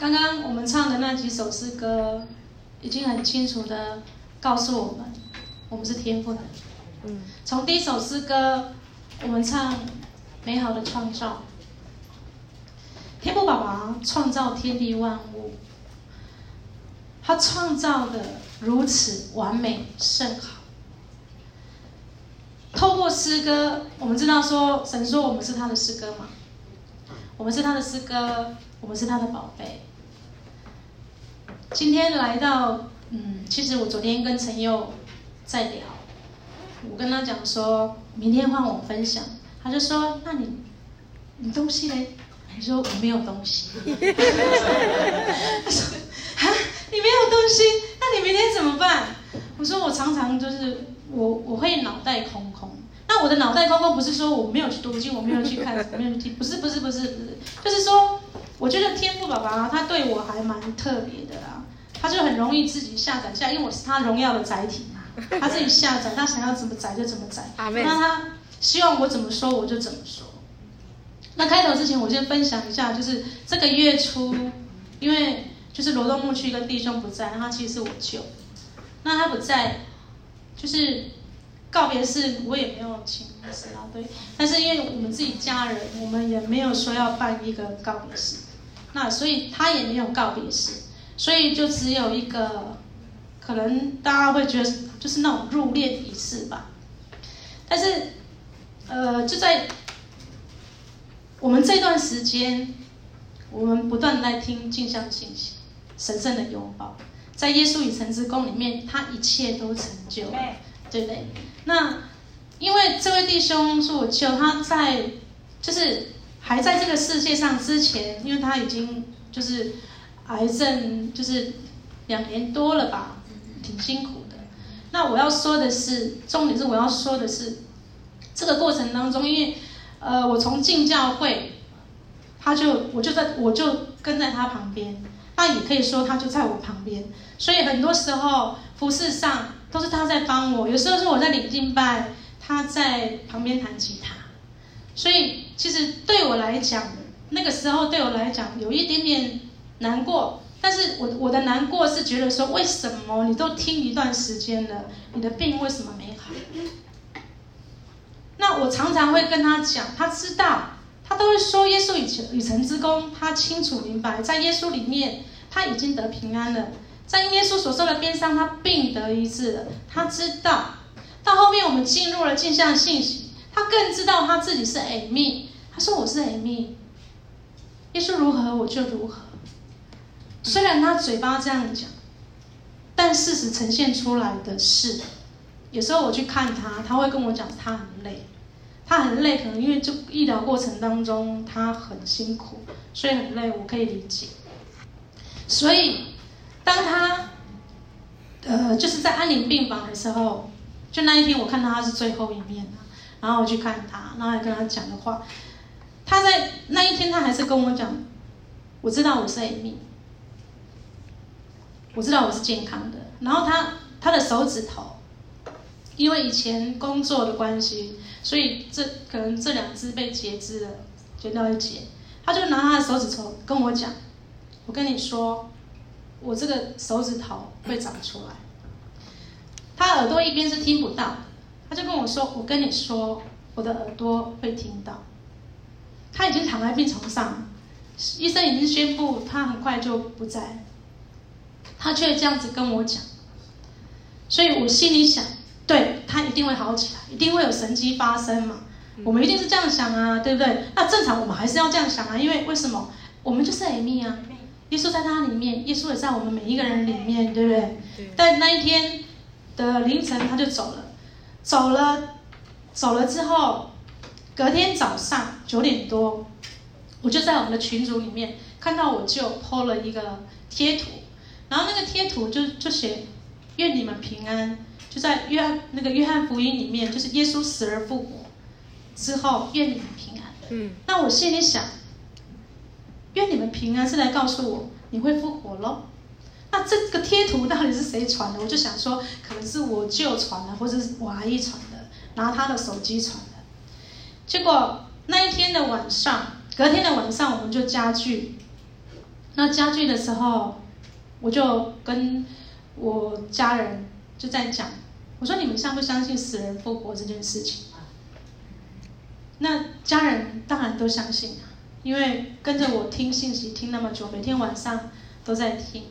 刚刚我们唱的那几首诗歌，已经很清楚的告诉我们，我们是天赋的。嗯，从第一首诗歌，我们唱美好的创造。天父爸爸创造天地万物，他创造的如此完美甚好。透过诗歌，我们知道说，神说我们是他的诗歌嘛，我们是他的诗歌，我们是他的宝贝。今天来到，嗯，其实我昨天跟陈佑在聊，我跟他讲说，明天换我分享，他就说，那你，你东西嘞？你说我没有东西。他说，啊，你没有东西，那你明天怎么办？我说我常常就是我我会脑袋空空。那我的脑袋空空不是说我没有去读经，我没有去看，我没有去，不是不是不是不是，就是说，我觉得天父爸爸他对我还蛮特别的啦。他就很容易自己下载下，因为我是他荣耀的载体嘛。他自己下载，他想要怎么载就怎么载。那他希望我怎么说我就怎么说。那开头之前，我先分享一下，就是这个月初，因为就是罗东牧区一个弟兄不在，他其实是我舅。那他不在，就是告别式我也没有请牧师啊，对。但是因为我们自己家人，我们也没有说要办一个告别式，那所以他也没有告别式。所以就只有一个，可能大家会觉得就是那种入殓仪式吧。但是，呃，就在我们这段时间，我们不断在听镜像信息，神圣的拥抱，在耶稣与神之宫里面，他一切都成就了，对不对？那因为这位弟兄是我舅，他在就是还在这个世界上之前，因为他已经就是。癌症就是两年多了吧，挺辛苦的。那我要说的是，重点是我要说的是，这个过程当中，因为呃，我从进教会，他就我就在我就跟在他旁边，那也可以说他就在我旁边，所以很多时候服事上都是他在帮我，有时候是我在领敬拜，他在旁边弹吉他。所以其实对我来讲，那个时候对我来讲有一点点。难过，但是我我的难过是觉得说，为什么你都听一段时间了，你的病为什么没好？那我常常会跟他讲，他知道，他都会说耶稣已成已成之宫，他清楚明白，在耶稣里面他已经得平安了，在耶稣所受的鞭伤，他病得医治了。他知道，到后面我们进入了镜像信息，他更知道他自己是 Amy，他说我是 Amy，耶稣如何我就如何。虽然他嘴巴这样讲，但事实呈现出来的是，有时候我去看他，他会跟我讲他很累，他很累，可能因为就医疗过程当中他很辛苦，所以很累，我可以理解。所以当他呃就是在安宁病房的时候，就那一天我看到他是最后一面，然后我去看他，然后还跟他讲的话，他在那一天他还是跟我讲，我知道我是 Amy。我知道我是健康的，然后他他的手指头，因为以前工作的关系，所以这可能这两只被截肢了，截掉一截，他就拿他的手指头跟我讲，我跟你说，我这个手指头会长出来。他耳朵一边是听不到，他就跟我说，我跟你说，我的耳朵会听到。他已经躺在病床上，医生已经宣布他很快就不在。他却这样子跟我讲，所以我心里想，对，他一定会好起来，一定会有神迹发生嘛。我们一定是这样想啊，对不对？那正常我们还是要这样想啊，因为为什么？我们就是 Amy 啊，耶稣在他里面，耶稣也在我们每一个人里面，对不对？但那一天的凌晨他就走了，走了，走了之后，隔天早上九点多，我就在我们的群组里面看到我舅 po 了一个贴图。然后那个贴图就就写，愿你们平安，就在约翰那个约翰福音里面，就是耶稣死而复活之后，愿你们平安。嗯，那我心里想，愿你们平安是来告诉我你会复活喽。那这个贴图到底是谁传的？我就想说，可能是我舅传的，或者是我阿姨传的，拿他的手机传的。结果那一天的晚上，隔天的晚上，我们就家具。那家具的时候，我就跟我家人就在讲，我说你们相不相信死人复活这件事情？那家人当然都相信，因为跟着我听信息听那么久，每天晚上都在听，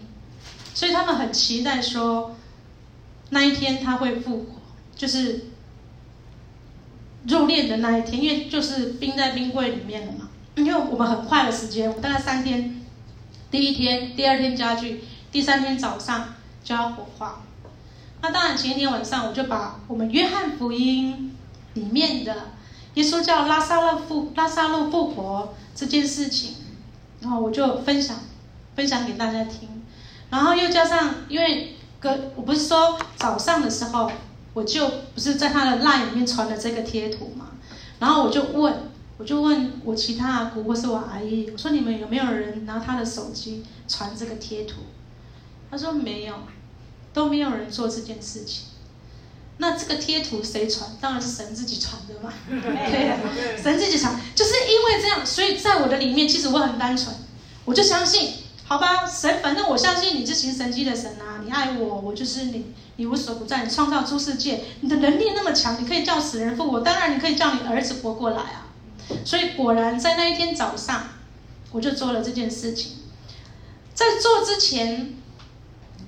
所以他们很期待说那一天他会复活，就是入殓的那一天，因为就是冰在冰柜里面了嘛。因为我们很快的时间，我大概三天，第一天、第二天家具，第三天早上就要火化。那当然前一天晚上我就把我们约翰福音里面的。耶稣叫拉撒勒复拉撒路复活这件事情，然后我就分享分享给大家听，然后又加上，因为哥我不是说早上的时候我就不是在他的 line 里面传了这个贴图嘛，然后我就问我就问我其他阿姑或是我阿姨，我说你们有没有人拿他的手机传这个贴图？他说没有，都没有人做这件事情。那这个贴图谁传？当然是神自己传的嘛。对，神自己传，就是因为这样，所以在我的里面，其实我很单纯，我就相信，好吧，神，反正我相信你是行神迹的神啊，你爱我，我就是你，你无所不在，你创造出世界，你的能力那么强，你可以叫死人复活，当然你可以叫你儿子活过来啊。所以果然在那一天早上，我就做了这件事情，在做之前。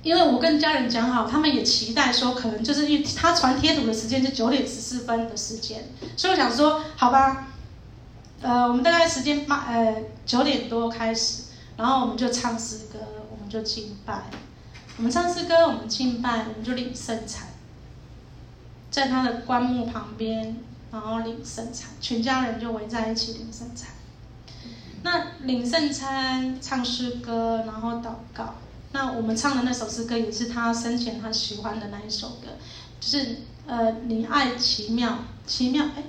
因为我跟家人讲好，他们也期待说，可能就是因为他传贴图的时间是九点十四分的时间，所以我想说，好吧，呃，我们大概时间八呃九点多开始，然后我们就唱诗歌，我们就敬拜，我们唱诗歌，我们敬拜，我们就领圣餐，在他的棺木旁边，然后领圣餐，全家人就围在一起领圣餐。那领圣餐、唱诗歌，然后祷告。那我们唱的那首诗歌也是他生前他喜欢的那一首歌，就是呃，你爱奇妙，奇妙，哎，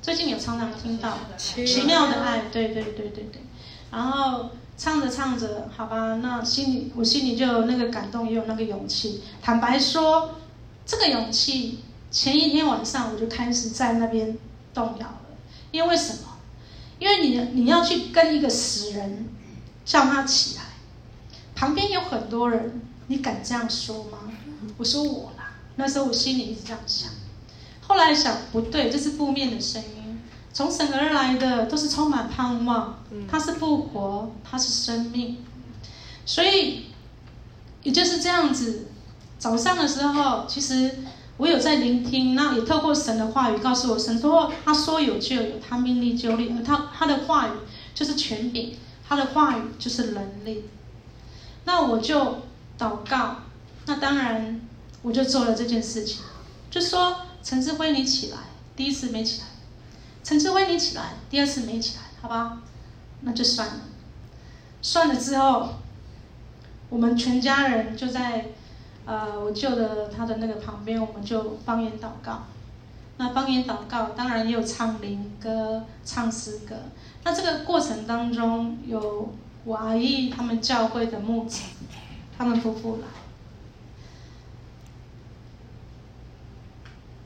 最近有常常听到奇妙的爱，对对对对对。然后唱着唱着，好吧，那心里我心里就有那个感动，也有那个勇气。坦白说，这个勇气前一天晚上我就开始在那边动摇了，因为为什么？因为你你要去跟一个死人叫他起来。旁边有很多人，你敢这样说吗？我说我啦，那时候我心里一直这样想。后来想不对，这是负面的声音，从神而来的都是充满盼望。他是复活，他是生命，所以也就是这样子。早上的时候，其实我有在聆听，那也透过神的话语告诉我，神说他说有就有，他命立就立，而他他的话语就是权柄，他的话语就是能力。那我就祷告，那当然我就做了这件事情，就说陈志辉你起来，第一次没起来，陈志辉你起来，第二次没起来，好吧，那就算了，算了之后，我们全家人就在呃我舅的他的那个旁边，我们就方言祷告，那方言祷告当然也有唱灵歌、唱诗歌，那这个过程当中有。我阿姨他们教会的牧者，他们夫妇来，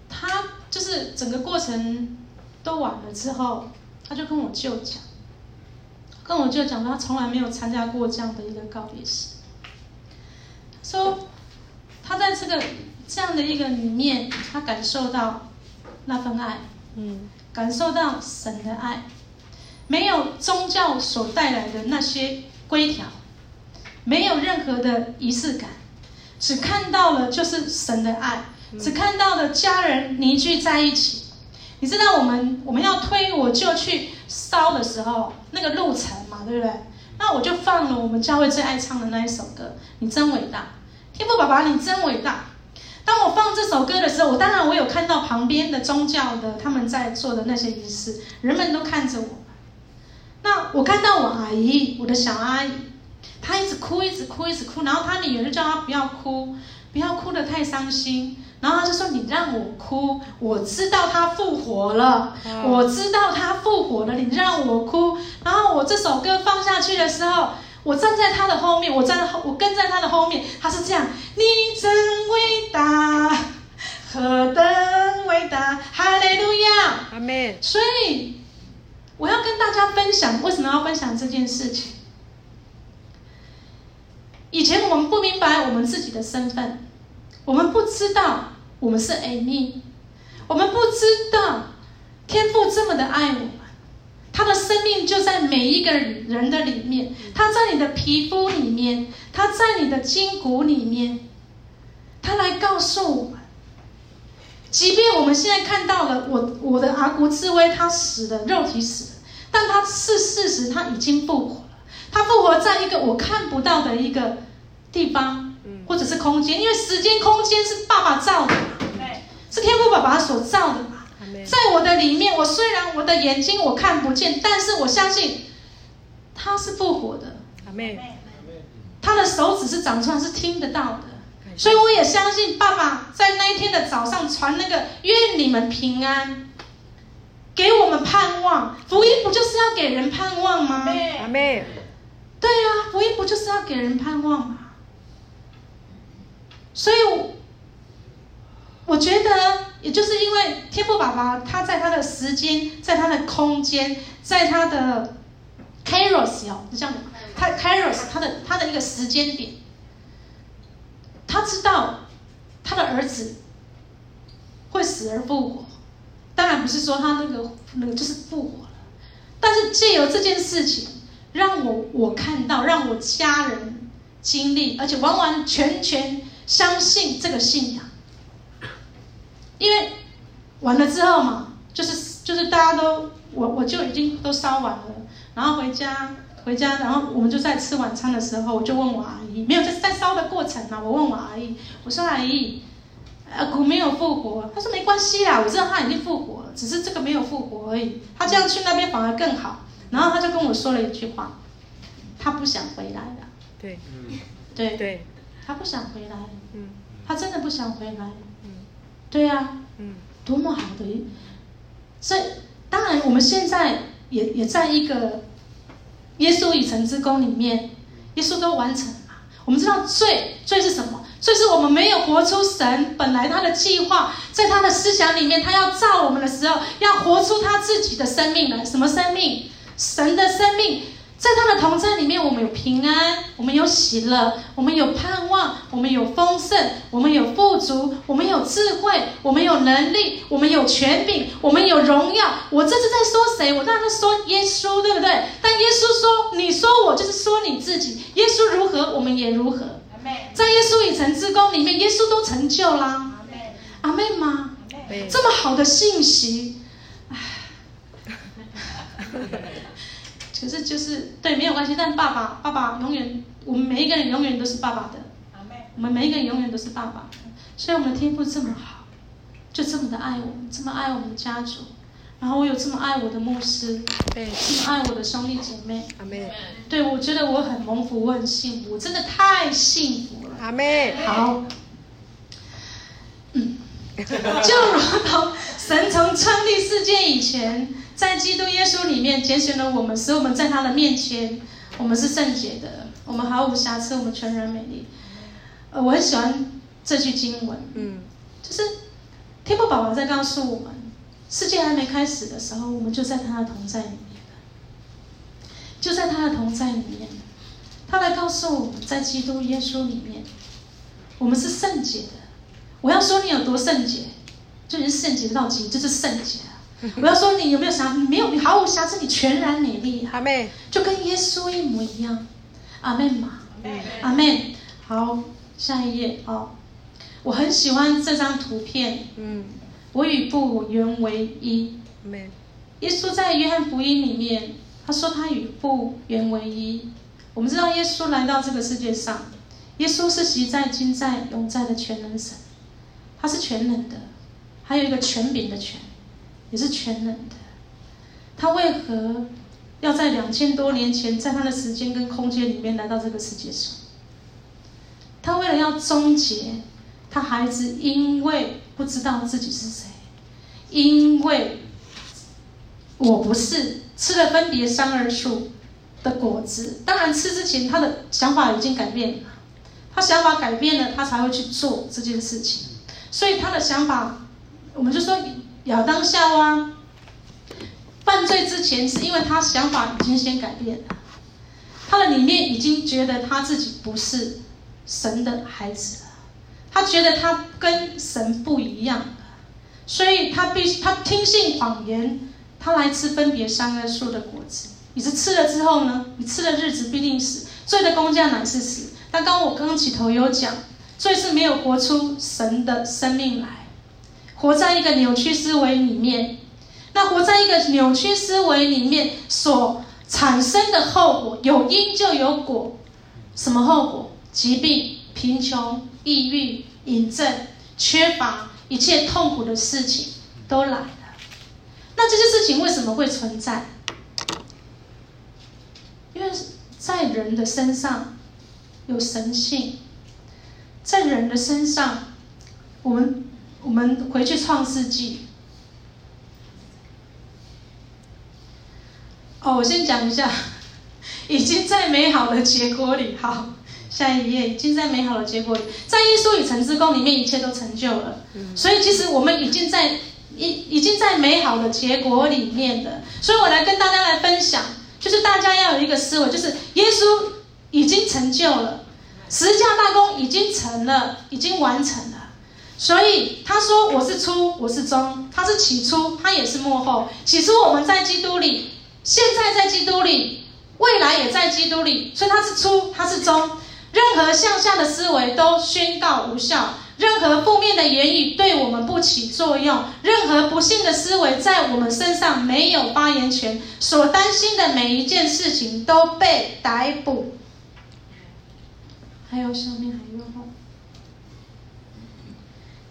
他就是整个过程都完了之后，他就跟我舅讲，跟我舅讲说他从来没有参加过这样的一个告别式。他说，他在这个这样的一个里面，他感受到那份爱，嗯，感受到神的爱。没有宗教所带来的那些规条，没有任何的仪式感，只看到了就是神的爱，只看到了家人凝聚在一起。你知道我们我们要推我就去烧的时候，那个路程嘛，对不对？那我就放了我们教会最爱唱的那一首歌，《你真伟大》，天父爸爸，你真伟大。当我放这首歌的时候，我当然我有看到旁边的宗教的他们在做的那些仪式，人们都看着我。那我看到我阿姨，我的小阿姨，她一直哭，一直哭，一直哭。然后她女儿就叫她不要哭，不要哭得太伤心。然后她就说：“你让我哭，我知道她复活了，我知道她复活了。你让我哭。”然后我这首歌放下去的时候，我站在她的后面，我站我跟在她的后面，她是这样：“你真伟大，何等伟大，哈利路亚，阿门。”所以。我要跟大家分享，为什么要分享这件事情？以前我们不明白我们自己的身份，我们不知道我们是 Amy，我们不知道天父这么的爱我们，他的生命就在每一个人的里面，他在你的皮肤里面，他在你的筋骨里面，他来告诉我。即便我们现在看到了我我的阿古智威他死了，肉体死了，但他是事实，他已经复活了。他复活在一个我看不到的一个地方，或者是空间，因为时间空间是爸爸造的嘛，是天父爸爸所造的嘛。在我的里面，我虽然我的眼睛我看不见，但是我相信他是复活的。他的手指是长出来，是听得到的。所以我也相信爸爸在那一天的早上传那个愿你们平安，给我们盼望。福音不就是要给人盼望吗？阿妹，对啊，福音不就是要给人盼望吗？所以，我觉得，也就是因为天父爸爸他在他的时间，在他的空间，在他的 Kairos 哦，就这样，他 Kairos 他的他的一个时间点。他知道他的儿子会死而复活，当然不是说他那个那个就是复活了，但是借由这件事情，让我我看到，让我家人经历，而且完完全全相信这个信仰，因为完了之后嘛，就是就是大家都我我就已经都烧完了，然后回家。回家，然后我们就在吃晚餐的时候，我就问我阿姨，没有在在烧的过程呢。我问我阿姨，我说阿姨，阿古没有复活，她说没关系啦，我知道他已经复活了，只是这个没有复活而已。他这样去那边反而更好。然后他就跟我说了一句话，他不想回来了。对，嗯，对对，他不想回来，嗯，他真的不想回来，嗯，对呀，嗯，多么好的一，所以当然我们现在也也在一个。耶稣已成之功里面，耶稣都完成了。我们知道罪，罪是什么？罪是我们没有活出神本来他的计划，在他的思想里面，他要造我们的时候，要活出他自己的生命来。什么生命？神的生命。在他的同在里面，我们有平安，我们有喜乐，我们有盼望，我们有丰盛，我们有富足，我们有智慧，我们有能力，我们有权柄，我们有荣耀。我这是在说谁？我当然在说耶稣，对不对？但耶稣说：“你说我，就是说你自己。耶稣如何，我们也如何。”在耶稣已成之功里面，耶稣都成就啦。阿妹吗？这么好的信息，唉。可是就是对，没有关系。但爸爸，爸爸永远，我们每一个人永远都是爸爸的。我们每一个人永远都是爸爸的。所以我们的天父这么好，就这么的爱我们，这么爱我们的家族。然后我有这么爱我的牧师，对，这么爱我的兄弟姐妹。阿妹，对，我觉得我很蒙福，我很幸福，我真的太幸福了。阿妹，好。嗯，就如同神从创立世界以前。在基督耶稣里面拣选了我们，使我们在他的面前，我们是圣洁的，我们毫无瑕疵，我们全然美丽。呃，我很喜欢这句经文，嗯，就是天父宝宝在告诉我们，世界还没开始的时候，我们就在他的同在里面，就在他的同在里面，他来告诉我们在基督耶稣里面，我们是圣洁的。我要说你有多圣洁，就已经圣洁到极，就是圣洁。我要说，你有没有瑕？你没有，你毫无瑕疵，你全然美丽。阿妹，就跟耶稣一模一样。阿妹嘛，阿妹。好，下一页哦。我很喜欢这张图片。嗯。我与父原为一。耶稣在约翰福音里面，他说他与父原为一。我们知道耶稣来到这个世界上，耶稣是昔在、今在、永在的全能神，他是全能的，还有一个权柄的权。也是全能的，他为何要在两千多年前，在他的时间跟空间里面来到这个世界上？他为了要终结他孩子，因为不知道自己是谁，因为我不是吃了分别三二树的果子。当然，吃之前他的想法已经改变了，他想法改变了，他才会去做这件事情。所以他的想法，我们就说。亚当夏娃犯罪之前，是因为他想法已经先改变了，他的里面已经觉得他自己不是神的孩子了，他觉得他跟神不一样，所以他必须他听信谎言，他来吃分别善恶树的果子。你是吃了之后呢？你吃的日子必定死，罪的工价乃是死。但刚刚我刚刚起头有讲，罪是没有活出神的生命来，活在一个扭曲思维里面。那活在一个扭曲思维里面所产生的后果，有因就有果。什么后果？疾病、贫穷、抑郁、瘾症、缺乏，一切痛苦的事情都来了。那这些事情为什么会存在？因为在人的身上有神性，在人的身上，我们我们回去创世纪。哦，我先讲一下，已经在美好的结果里。好，下一页，已经在美好的结果里，在耶稣与神之宫里面，一切都成就了。所以，其实我们已经在已已经在美好的结果里面的。所以我来跟大家来分享。就是大家要有一个思维，就是耶稣已经成就了，十架大功已经成了，已经完成了。所以他说：“我是初，我是终，他是起初，他也是幕后。起初我们在基督里，现在在基督里，未来也在基督里。所以他是初，他是终。任何向下的思维都宣告无效。”任何负面的言语对我们不起作用，任何不幸的思维在我们身上没有发言权。所担心的每一件事情都被逮捕。还有下面还？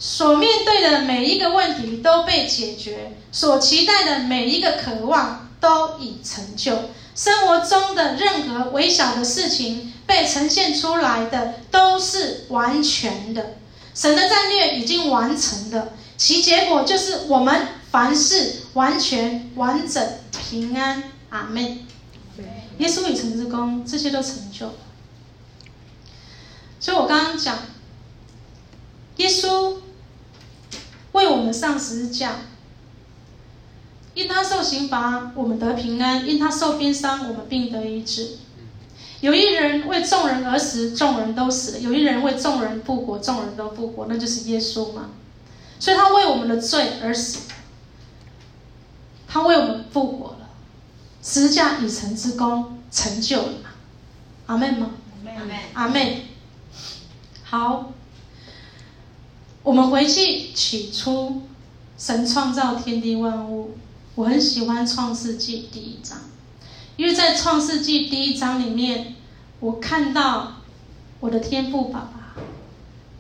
所面对的每一个问题都被解决，所期待的每一个渴望都已成就。生活中的任何微小的事情被呈现出来的都是完全的。神的战略已经完成了，其结果就是我们凡事完全、完整、平安。阿门。耶稣与神之功，这些都成就。所以我刚刚讲，耶稣为我们上十字架，因他受刑罚，我们得平安；因他受鞭伤，我们病得医治。有一人为众人而死，众人都死了；有一人为众人复活，众人都复活。那就是耶稣嘛。所以他为我们的罪而死，他为我们复活了，十字架已成之功成就了嘛。阿门吗？阿门。阿门。好，我们回去起初，神创造天地万物。我很喜欢创世纪第一章。因为在创世纪第一章里面，我看到我的天父爸爸，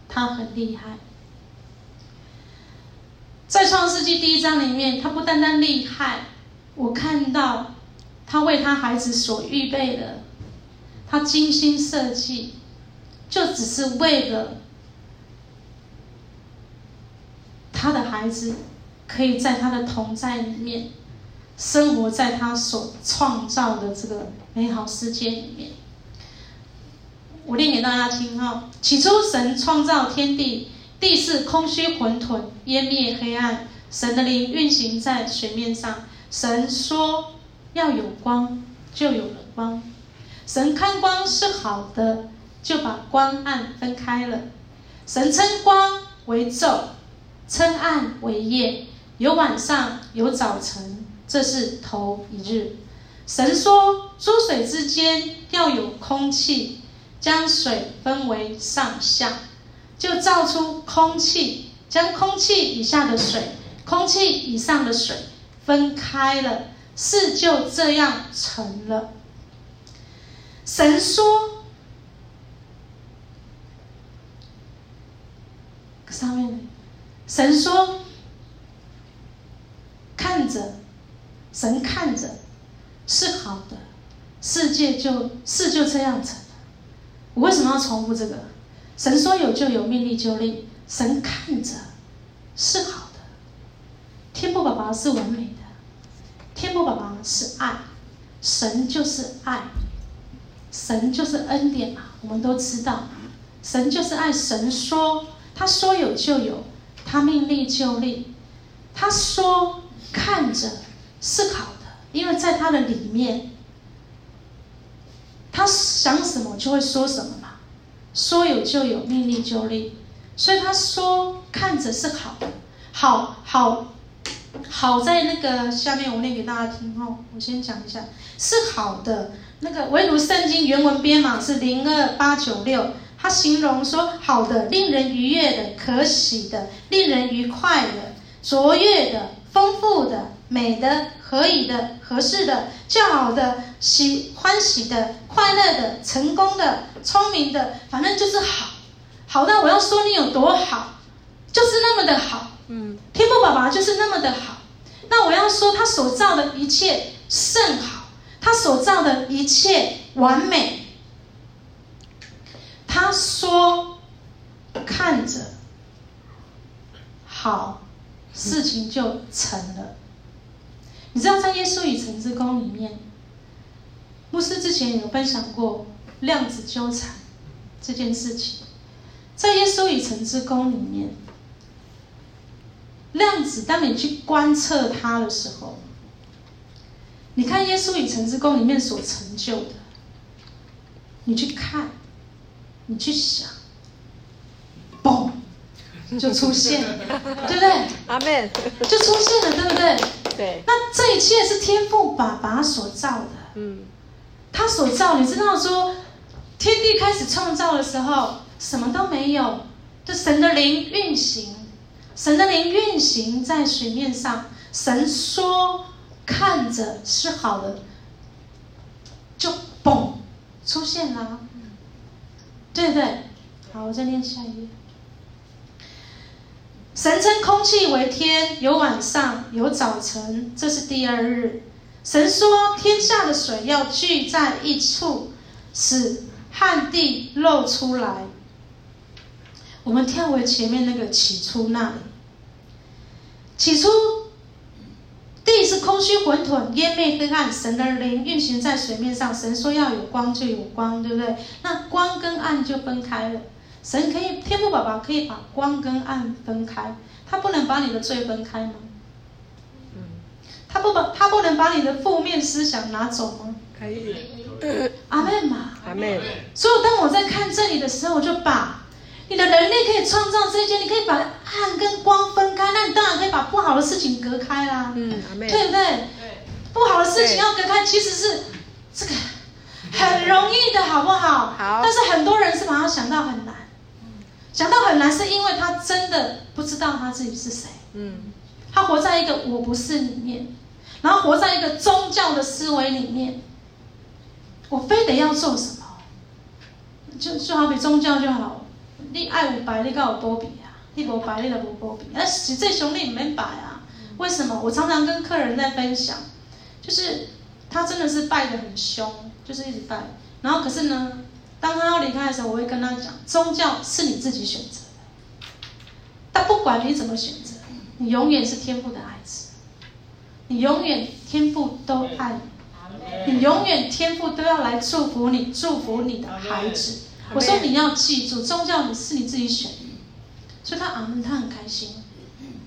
他很厉害。在创世纪第一章里面，他不单单厉害，我看到他为他孩子所预备的，他精心设计，就只是为了他的孩子可以在他的同在里面。生活在他所创造的这个美好世界里面，我念给大家听哈。起初，神创造天地，地是空虚混沌，湮灭黑暗。神的灵运行在水面上。神说要有光，就有了光。神看光是好的，就把光暗分开了。神称光为昼，称暗为夜，有晚上，有早晨。这是头一日，神说：诸水之间要有空气，将水分为上下，就造出空气，将空气以下的水、空气以上的水分开了，事就这样成了。神说：上面，神说，看着。神看着是好的，世界就事就这样成了。我为什么要重复这个？神说有就有，命立就立。神看着是好的，天父宝宝是完美的，天父宝宝是爱，神就是爱，神就是恩典嘛，我们都知道，神就是爱。神说他说有就有，他命立就立，他说看着。是好的，因为在他的里面，他想什么就会说什么嘛。说有就有，命立就立。所以他说看着是好的，好好好在那个下面我念给大家听哦。我先讲一下，是好的。那个唯独圣经原文编码是零二八九六，他形容说好的，令人愉悦的，可喜的，令人愉快的，卓越的，丰富的，美的，合宜的，合适的，较好的，喜欢喜的，快乐的，成功的，聪明的，反正就是好。好到我要说你有多好，就是那么的好。嗯，天父爸爸就是那么的好。那我要说他所造的一切甚好，他所造的一切完美。他说看着好，事情就成了。你知道在耶稣与城之宫里面，牧师之前有分享过量子纠缠这件事情。在耶稣与城之宫里面，量子，当你去观测它的时候，你看耶稣与城之宫里面所成就的，你去看，你去想，嘣，就出现了，对不对？阿门，就出现了，对不对？对。那这一切是天父爸爸所造的，嗯，他所造，你知道说，天地开始创造的时候。什么都没有，就神的灵运行，神的灵运行在水面上。神说看着是好的，就嘣出现了，对不对？好，我再念下一页。神称空气为天，有晚上，有早晨，这是第二日。神说天下的水要聚在一处，使旱地露出来。我们跳回前面那个起初那里。起初，地是空虚混沌，烟魅黑暗，神的灵运行在水面上。神说要有光，就有光，对不对？那光跟暗就分开了。神可以，天父宝宝可以把光跟暗分开，他不能把你的罪分开吗？他不把，他不能把你的负面思想拿走吗？可以。阿妹嘛。阿妹。所以当我在看这里的时候，我就把。你的能力可以创造这些，你可以把暗跟光分开，那你当然可以把不好的事情隔开啦，嗯，对不对？对，不好的事情要隔开，其实是这个很容易的，好不好？好。但是很多人是把它想到很难，想到很难，是因为他真的不知道他自己是谁，嗯，他活在一个我不是里面，然后活在一个宗教的思维里面，我非得要做什么，就就好比宗教就好。你爱有拜，你敢有保庇啊？你无拜，你就无保庇。那实际上你唔免拜啊？为什么？我常常跟客人在分享，就是他真的是拜得很凶，就是一直拜。然后可是呢，当他要离开的时候，我会跟他讲，宗教是你自己选择的。但不管你怎么选择，你永远是天父的孩子，你永远天父都爱你，你永远天父都要来祝福你，祝福你的孩子。我说你要记住，宗教你是你自己选的，所以他阿门，他很开心。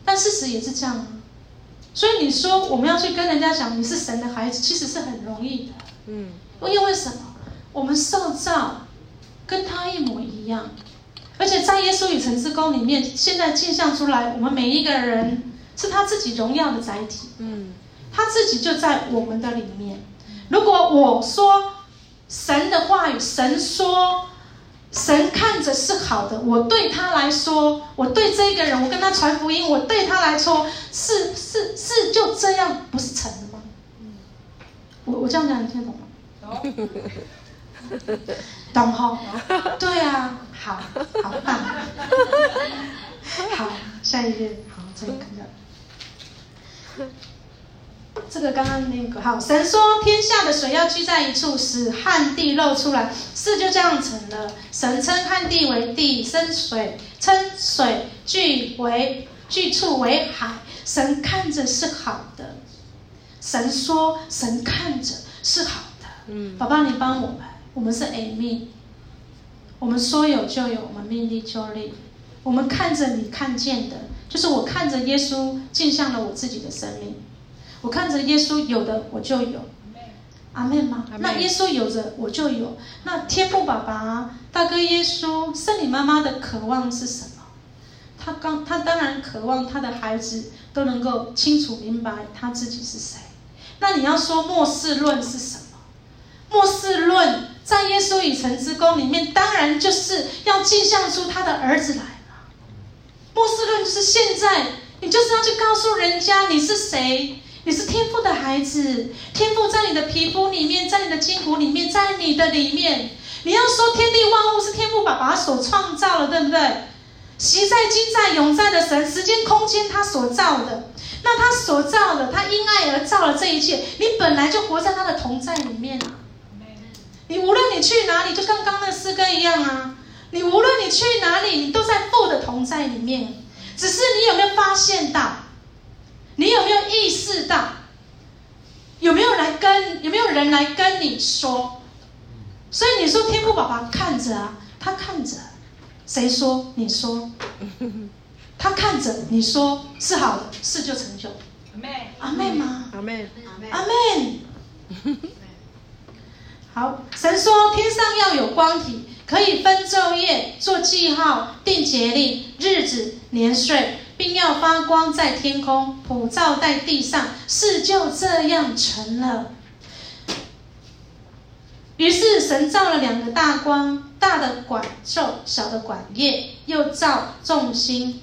但事实也是这样啊。所以你说我们要去跟人家讲你是神的孩子，其实是很容易的。嗯。因为为什么？我们受造跟他一模一样，而且在耶稣与城市宫里面，现在镜像出来，我们每一个人是他自己荣耀的载体。嗯。他自己就在我们的里面。如果我说神的话语，神说。神看着是好的，我对他来说，我对这个人，我跟他传福音，我对他来说是是是就这样，不是成了吗？我我这样讲你听懂吗？懂哈？对啊，好，好棒，好，下一页，好，这里看到。这个刚刚那个好，神说天下的水要聚在一处，使旱地露出来，事就这样成了。神称旱地为地，生水，称水聚为聚处为海。神看着是好的，神说神看着是好的。嗯，宝宝你帮我们，我们是 Amen，我们说有就有，我们命立就立，我们看着你看见的，就是我看着耶稣镜像了我自己的生命。我看着耶稣有的我就有，阿门吗？那耶稣有着，我就有。那天父爸爸、大哥耶稣、圣灵妈妈的渴望是什么？他刚，他当然渴望他的孩子都能够清楚明白他自己是谁。那你要说末世论是什么？末世论在耶稣与神之宫里面，当然就是要镜像出他的儿子来了。末世论就是现在，你就是要去告诉人家你是谁。你是天父的孩子，天父在你的皮肤里面，在你的筋骨里面，在你的里面。你要说天地万物是天父爸爸所创造的，对不对？昔在、今在、永在的神，时间、空间他所造的，那他所造的，他因爱而造了这一切。你本来就活在他的同在里面啊！你无论你去哪里，就跟刚刚那诗歌一样啊！你无论你去哪里，你都在父的同在里面。只是你有没有发现到？你有没有意识到？有没有来跟有没有人来跟你说？所以你说天父爸爸看着啊，他看着，谁说？你说，他看着你说是好的，事就成就。阿妹，阿妹吗？阿妹，阿妹。好，神说天上要有光体，可以分昼夜，做记号，定节令，日子年岁。并要发光在天空，普照在地上，事就这样成了。于是神造了两个大光，大的管昼，小的管夜，又造众星，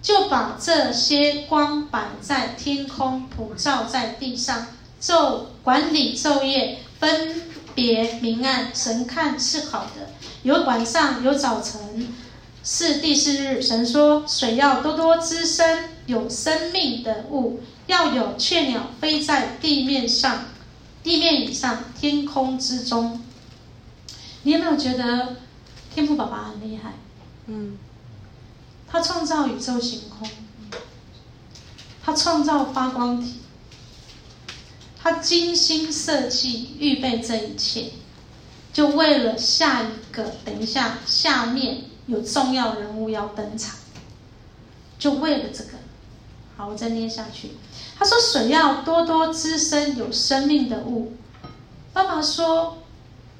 就把这些光摆在天空，普照在地上，昼管理昼夜，分别明暗。神看是好的，有晚上，有早晨。是第四日，神说：“水要多多滋生有生命的物，要有雀鸟飞在地面上，地面以上，天空之中。”你有没有觉得天赋爸爸很厉害？嗯，他创造宇宙星空，他创造发光体，他精心设计预备这一切，就为了下一个。等一下，下面。有重要人物要登场，就为了这个。好，我再念下去。他说：“水要多多滋生有生命的物。”爸爸说：“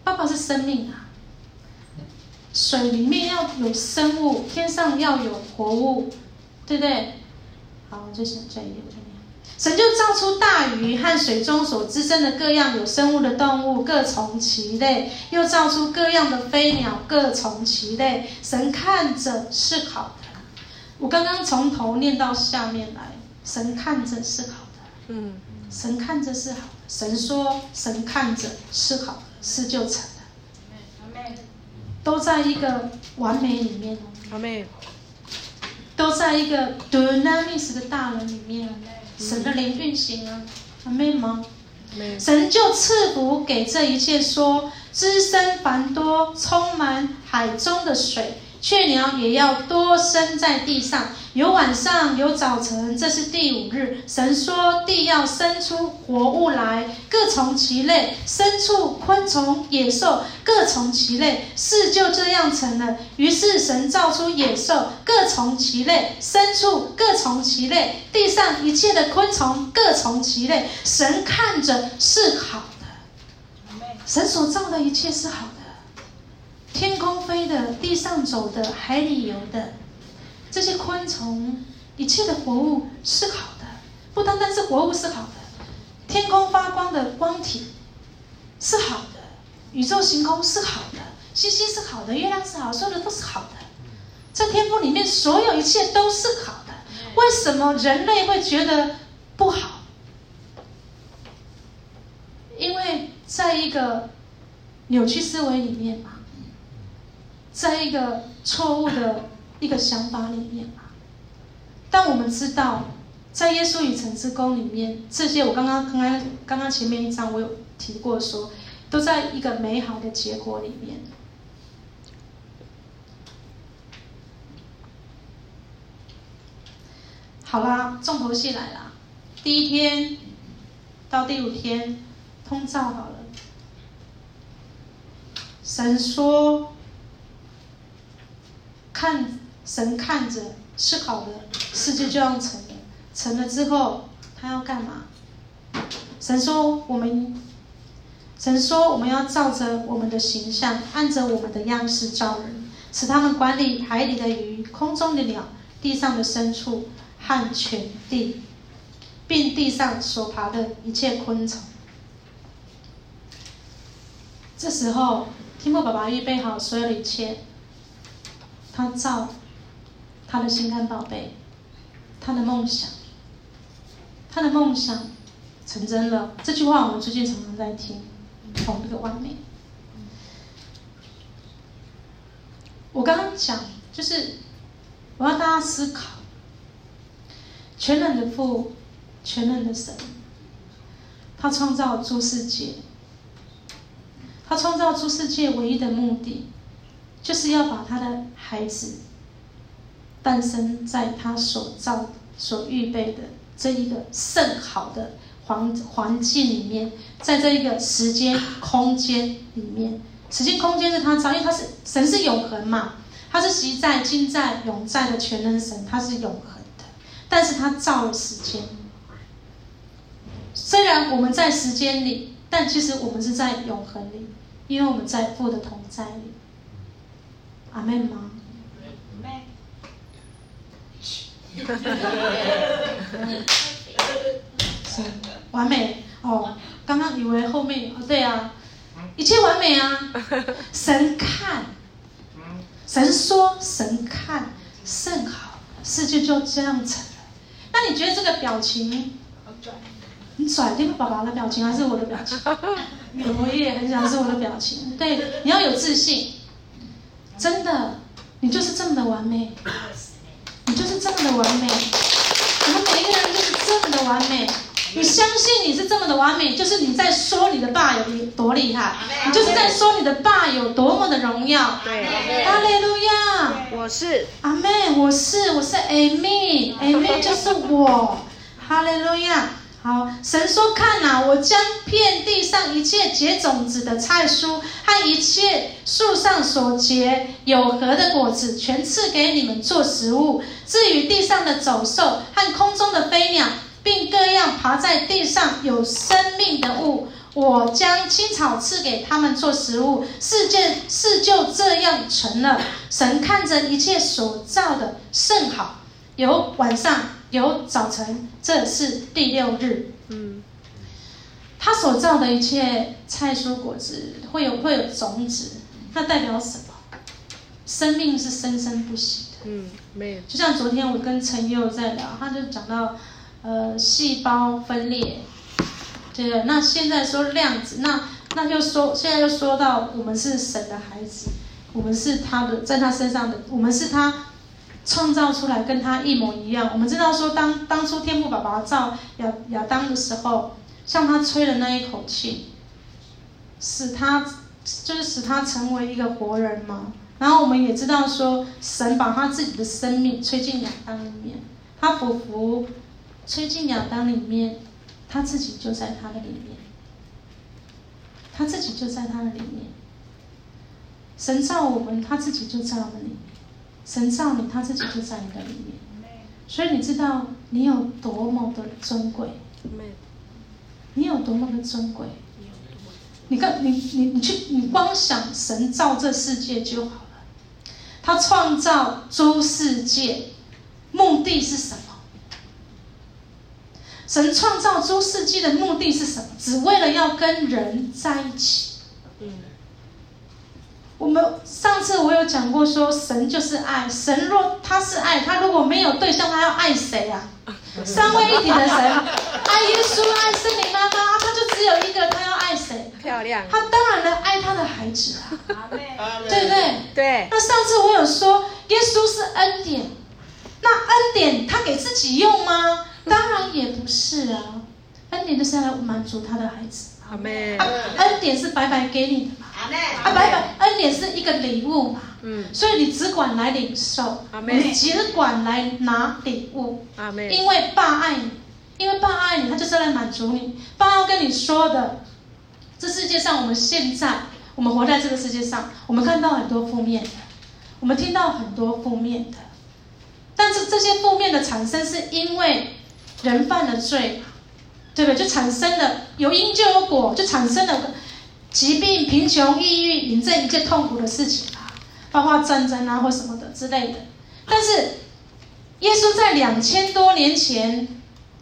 爸爸是生命啊，水里面要有生物，天上要有活物，对不对？”好，我就想这一点。神就造出大鱼和水中所滋生的各样有生物的动物，各从其类；又造出各样的飞鸟，各从其类。神看着是好的。我刚刚从头念到下面来，神看着是好的。嗯，神看着是好的。神说，神看着是好的，事就成了。都在一个完美里面。都在一个 dunamis 的大能里面。神的灵运行啊，阿妹吗？神就赐福给这一切说，说滋生繁多，充满海中的水。雀鸟也要多生在地上，有晚上，有早晨，这是第五日。神说：“地要生出活物来，各从其类；牲畜、昆虫、野兽，各从其类。事就这样成了。于是神造出野兽，各从其类；牲畜，各从其类；地上一切的昆虫，各从其类。神看着是好的，神所造的一切是好的。”天空飞的，地上走的，海里游的，这些昆虫，一切的活物是好的，不单单是活物是好的，天空发光的光体是好的，宇宙星空是好的，星星是好的，月亮是好，所有的都是好的，在天空里面所有一切都是好的，为什么人类会觉得不好？因为在一个扭曲思维里面嘛。在一个错误的一个想法里面嘛，但我们知道，在耶稣与神之宫里面，这些我刚刚刚刚刚刚前面一章我有提过说，都在一个美好的结果里面。好啦，重头戏来了，第一天到第五天通照好了，神说。看神看着是好的，事就这样成了。成了之后，他要干嘛？神说：“我们神说我们要照着我们的形象，按着我们的样式造人，使他们管理海里的鱼、空中的鸟、地上的牲畜和全地，并地上所爬的一切昆虫。这时候，提莫爸爸预备好所有的一切，他造他的心肝宝贝，他的梦想，他的梦想成真了。这句话我们最近常常在听，同一个完美。我刚刚讲，就是我要大家思考，全能的父，全能的神，他创造诸世界。他创造诸世界唯一的目的，就是要把他的孩子诞生在他所造、所预备的这一个甚好的环环境里面，在这一个时间空间里面，时间空间是他造，因为他是神是永恒嘛，他是昔在、今在、永在的全能神，他是永恒的，但是他造了时间。虽然我们在时间里，但其实我们是在永恒里。因为我们在父的同在里，阿门吗？是完美哦。刚刚以为后面哦，对啊，一切完美啊。神看，神说，神看甚好，世界就这样成了。那你觉得这个表情？你甩这个爸爸的表情还是我的表情？我也很想是我的表情。对，你要有自信，真的，你就是这么的完美，你就是这么的完美。我们每一个人就是这么的完美。你相信你是这么的完美，就是你在说你的爸有多厉害，你就是在说你的爸有多么的荣耀。对，哈利路亚，我是阿妹，我是我是 Amy，Amy 就是我，哈利路亚。好，神说：“看哪，我将遍地上一切结种子的菜蔬和一切树上所结有核的果子，全赐给你们做食物。至于地上的走兽和空中的飞鸟，并各样爬在地上有生命的物，我将青草赐给他们做食物。世界事就这样成了。神看着一切所造的甚好，有晚上。”有早晨，这是第六日。嗯，他所造的一切菜蔬果子会有会有种子，那代表什么？生命是生生不息的。嗯，没有。就像昨天我跟陈佑在聊，他就讲到，呃，细胞分裂，对。那现在说量子，那那就说现在又说到我们是神的孩子，我们是他的，在他身上的，我们是他。创造出来跟他一模一样。我们知道说当，当初天父爸爸造亚亚当的时候，向他吹的那一口气，使他就是使他成为一个活人嘛。然后我们也知道说，神把他自己的生命吹进亚当里面，他俯伏吹进亚当里面，他自己就在他的里面，他自己就在他的里面。神造我们，他自己就在我们里面。神造你，他自己就在你的里面，所以你知道你有多么的尊贵，你有多么的尊贵。你看，你你你去，你光想神造这世界就好了。他创造诸世界，目的是什么？神创造诸世界的目的是什么？只为了要跟人在一起。我们上次我有讲过，说神就是爱，神若他是爱，他如果没有对象，他要爱谁啊？三位一体的神，爱耶稣，爱圣灵妈妈，他就只有一个，他要爱谁？漂亮。他当然了，爱他的孩子啊，对不对？对。那上次我有说，耶稣是恩典，那恩典他给自己用吗？当然也不是啊，恩典就是要来满足他的孩子。阿妹，恩典是白白给你的嘛？啊，白白恩典是一个礼物嘛？嗯，所以你只管来领受，你只管来拿礼物。阿妹，因为爸爱你，因为爸爱你，他就是来满足你。爸要跟你说的，这世界上我们现在，我们活在这个世界上，我们看到很多负面的，我们听到很多负面的，但是这些负面的产生是因为人犯了罪。对不对？就产生了有因就有果，就产生了疾病、贫穷、抑郁，引这一切痛苦的事情啊，包括战争啊或什么的之类的。但是，耶稣在两千多年前，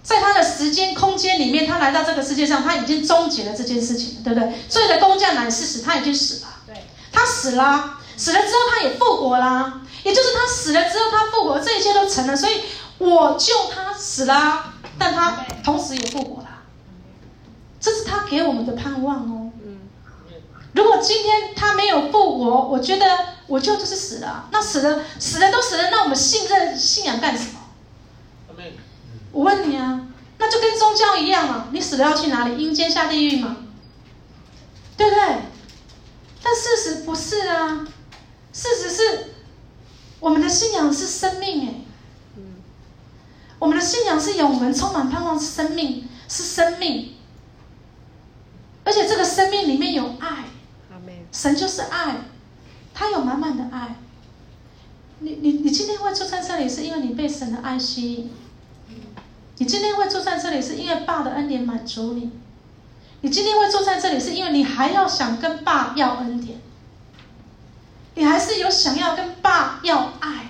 在他的时间空间里面，他来到这个世界上，他已经终结了这件事情，对不对？罪的工匠乃是死，他已经死了。对，他死了，死了之后他也复活了，也就是他死了之后他复活，这一切都成了。所以，我救他死了，但他同时也复活了。给我们的盼望哦。如果今天他没有复活，我觉得我就就是死了。那死了，死了都死了，那我们信任信仰干什么？我问你啊，那就跟宗教一样嘛。你死了要去哪里？阴间下地狱吗？对不对？但事实不是啊。事实是，我们的信仰是生命哎。我们的信仰是永恒、充满盼望，是生命，是生命。而且这个生命里面有爱，神就是爱，他有满满的爱。你你你今天会坐在这里，是因为你被神的爱吸引。你今天会坐在这里，是因为爸的恩典满足你。你今天会坐在这里，是因为你还要想跟爸要恩典。你还是有想要跟爸要爱，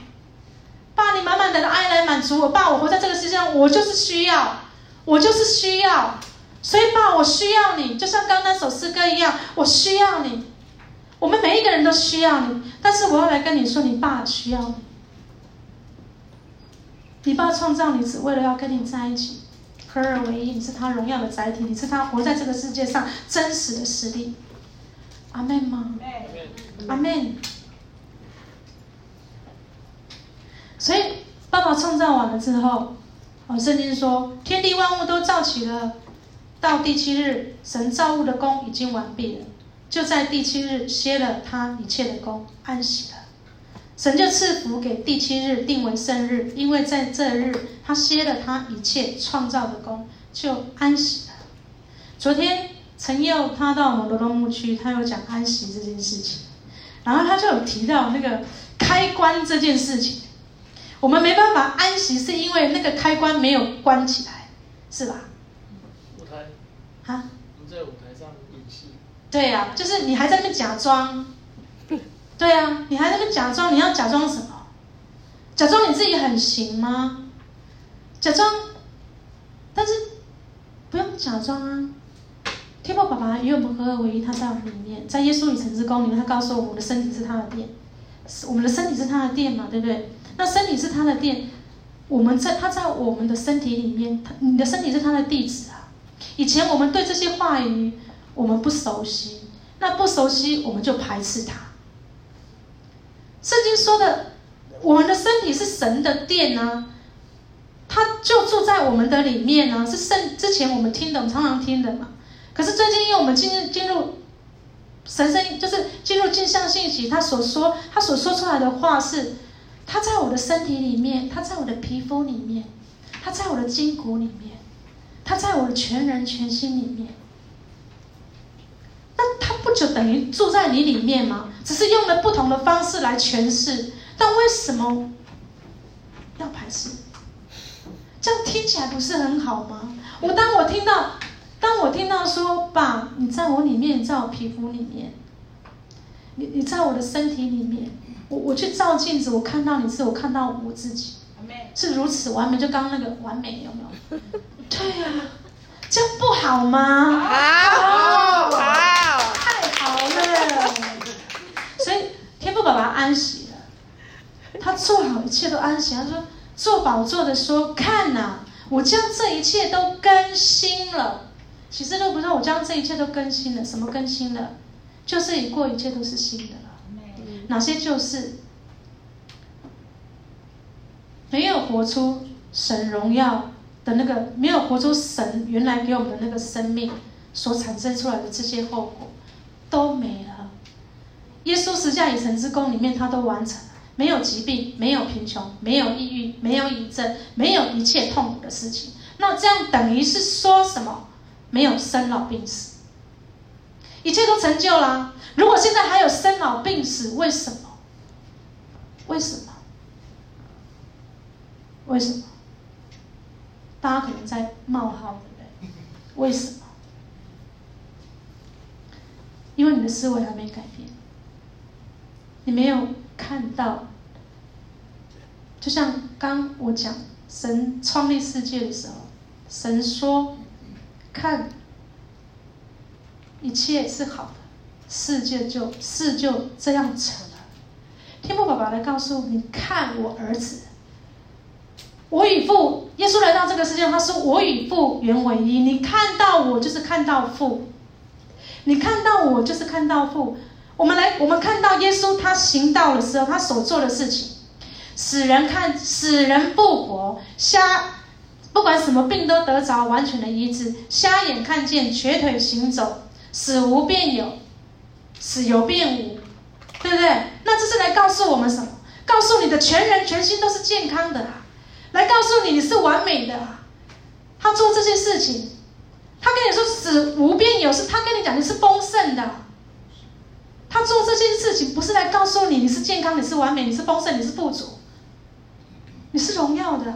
爸，你满满的爱来满足我。爸，我活在这个世界上，我就是需要，我就是需要。所以，爸，我需要你，就像刚刚那首诗歌一样，我需要你。我们每一个人都需要你，但是我要来跟你说，你爸需要你。你爸创造你只为了要跟你在一起，合二为一，你是他荣耀的载体，你是他活在这个世界上真实的实力。阿门吗？阿门。所以，爸爸创造完了之后，哦，圣经说，天地万物都造起了。到第七日，神造物的工已经完毕了，就在第七日歇了他一切的工，安息了。神就赐福给第七日，定为圣日，因为在这日他歇了他一切创造的工，就安息了。昨天陈佑他到我们罗东牧区，他有讲安息这件事情，然后他就有提到那个开关这件事情。我们没办法安息，是因为那个开关没有关起来，是吧？啊！在舞台上演戏。对呀、啊，就是你还在那边假装。对呀、啊，你还在那边假装，你要假装什么？假装你自己很行吗？假装，但是不用假装啊！天父爸爸与我们合二为一，他在我们里面，在耶稣与神之宫里面，他告诉我们的身体是他的殿，我们的身体是他的殿嘛，对不对？那身体是他的殿，我们在他在我们的身体里面，他你的身体是他的地址啊。以前我们对这些话语我们不熟悉，那不熟悉我们就排斥它。圣经说的，我们的身体是神的殿呢，他就住在我们的里面呢，是圣之前我们听的，常常听的嘛。可是最近因为我们进入进入神圣，就是进入镜像信息，他所说他所说出来的话是，他在我的身体里面，他在我的皮肤里面，他在我的筋骨里面。他在我的全人全心里面，那他不就等于住在你里面吗？只是用了不同的方式来诠释，但为什么要排斥？这样听起来不是很好吗？我当我听到，当我听到说，爸，你在我里面，你在我皮肤里面，你你在我的身体里面，我我去照镜子，我看到你是我看到我自己，是如此完美，就刚刚那个完美有没有？对呀、这样不好吗？好，好，太好了。所以天父爸爸安息了，他做好一切都安息。他说：“做宝座的说，看呐、我将这一切都更新了。其实都不知道我将这一切都更新了？什么更新了？就是已过，一切都是新的了。哪些就是没有活出神荣耀？”的那个没有活出神原来给我们的那个生命所产生出来的这些后果都没了。耶稣十架以成之功里面，他都完成了，没有疾病，没有贫穷，没有抑郁，没有癌症，没有一切痛苦的事情。那这样等于是说什么？没有生老病死，一切都成就了。如果现在还有生老病死，为什么？为什么？为什么？大家可能在冒号，对不对？为什么？因为你的思维还没改变，你没有看到。就像刚我讲，神创立世界的时候，神说：“看，一切是好的，世界就事就这样成了。”天父爸爸来告诉你：“看我儿子，我与父，耶稣来到这个世界，他说我与父原为一。你看到我，就是看到父；你看到我，就是看到父。我们来，我们看到耶稣他行道的时候，他所做的事情。”死人看，死人复活，瞎不管什么病都得着完全的医治，瞎眼看见，瘸腿行走，死无变有，死有变无，对不对？那这是来告诉我们什么？告诉你的全人全心都是健康的，来告诉你你是完美的。他做这些事情，他跟你说死无变有，是他跟你讲你是丰盛的。他做这些事情不是来告诉你你是健康，你是完美，你是丰盛，你是富足。你是荣耀的！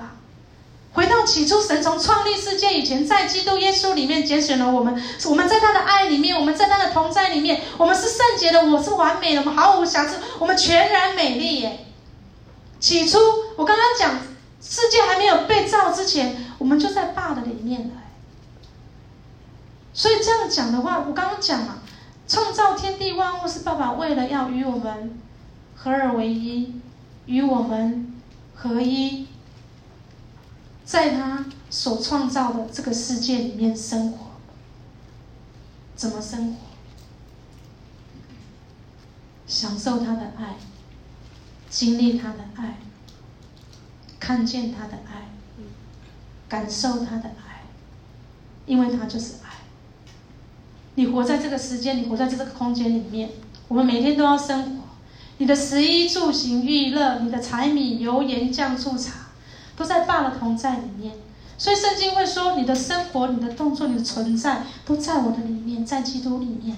回到起初，神从创立世界以前，在基督耶稣里面拣选了我们。我们在他的爱里面，我们在他的同在里面，我们是圣洁的，我是完美的，我们毫无瑕疵，我们全然美丽耶。起初，我刚刚讲，世界还没有被造之前，我们就在爸的里面了。所以这样讲的话，我刚刚讲了，创造天地万物是爸爸为了要与我们合而为一，与我们。合一，在他所创造的这个世界里面生活，怎么生活？享受他的爱，经历他的爱，看见他的爱，感受他的爱，因为他就是爱。你活在这个时间，你活在这个空间里面，我们每天都要生活。你的食衣住行娱乐，你的柴米油盐酱醋茶，都在爸的同在里面。所以圣经会说，你的生活、你的动作、你的存在，都在我的里面，在基督里面，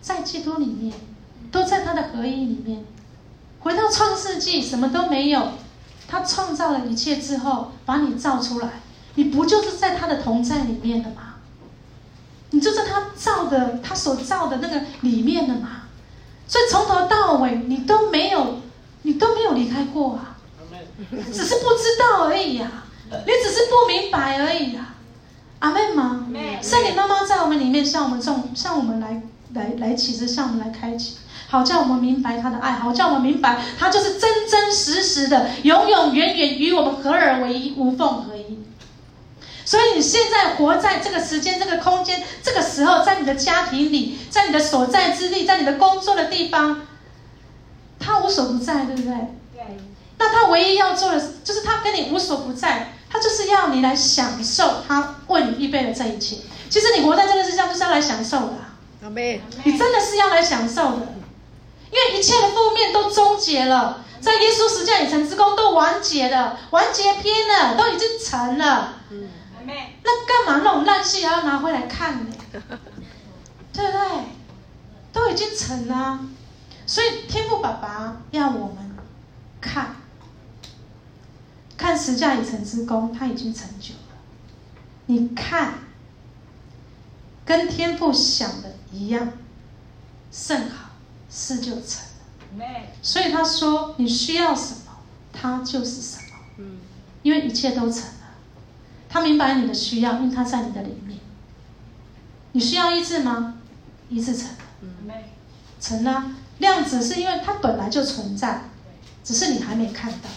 在基督里面，都在他的合一里面。回到创世纪，什么都没有，他创造了一切之后，把你造出来，你不就是在他的同在里面的吗？你就在他造的，他所造的那个里面的吗？所以从头到尾，你都没有，你都没有离开过啊，只是不知道而已呀、啊，你只是不明白而已呀、啊，阿妹吗？圣灵妈妈在我们里面，向我们众，向我们来来来启示，向我们来开启，好叫我们明白他的爱，好叫我们明白他就是真真实实的，永永远远与我们合而为一，无缝合一。所以你现在活在这个时间、这个空间、这个时候，在你的家庭里，在你的所在之地，在你的工作的地方，他无所不在，对不对？对。那他唯一要做的，就是他跟你无所不在，他就是要你来享受他为你预备的这一切。其实你活在这个世上，就是要来享受的。阿妹，你真的是要来享受的，因为一切的负面都终结了，在耶稣十架已成之功都完结了，完结篇了，都已经成了。嗯。那干嘛那种烂戏还要拿回来看呢？对不对？都已经成了，所以天父爸爸要我们看，看十架已成之功，他已经成就了。你看，跟天父想的一样，甚好，事就成了。所以他说，你需要什么，他就是什么。因为一切都成了。他明白你的需要，因为他在你的里面。你需要医治吗？医治成了，成了。量子是因为它本来就存在，只是你还没看到。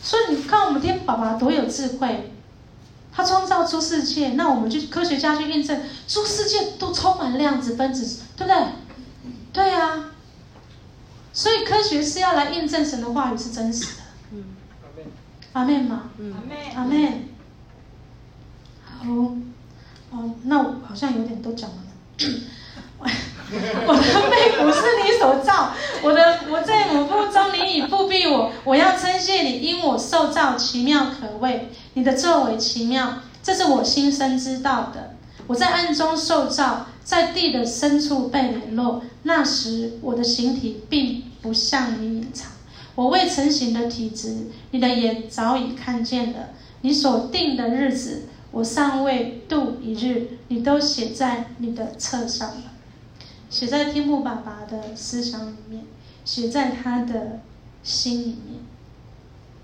所以你看，我们天父爸爸多有智慧，他创造出世界，那我们就科学家去验证，出世界都充满量子分子，对不对？对啊。所以科学是要来验证神的话语是真实的。嗯。阿门吗？嗯。阿门。哦，哦，那我好像有点都讲完了。我的妹不是你所造，我的我在母腹中，你已覆庇我。我要称谢你，因我受造奇妙可畏，你的作为奇妙，这是我心生知道的。我在暗中受造，在地的深处被联络。那时我的形体并不向你隐藏，我未成形的体质，你的眼早已看见了。你所定的日子。我尚未度一日，你都写在你的册上了。写在天父爸爸的思想里面，写在他的心里面。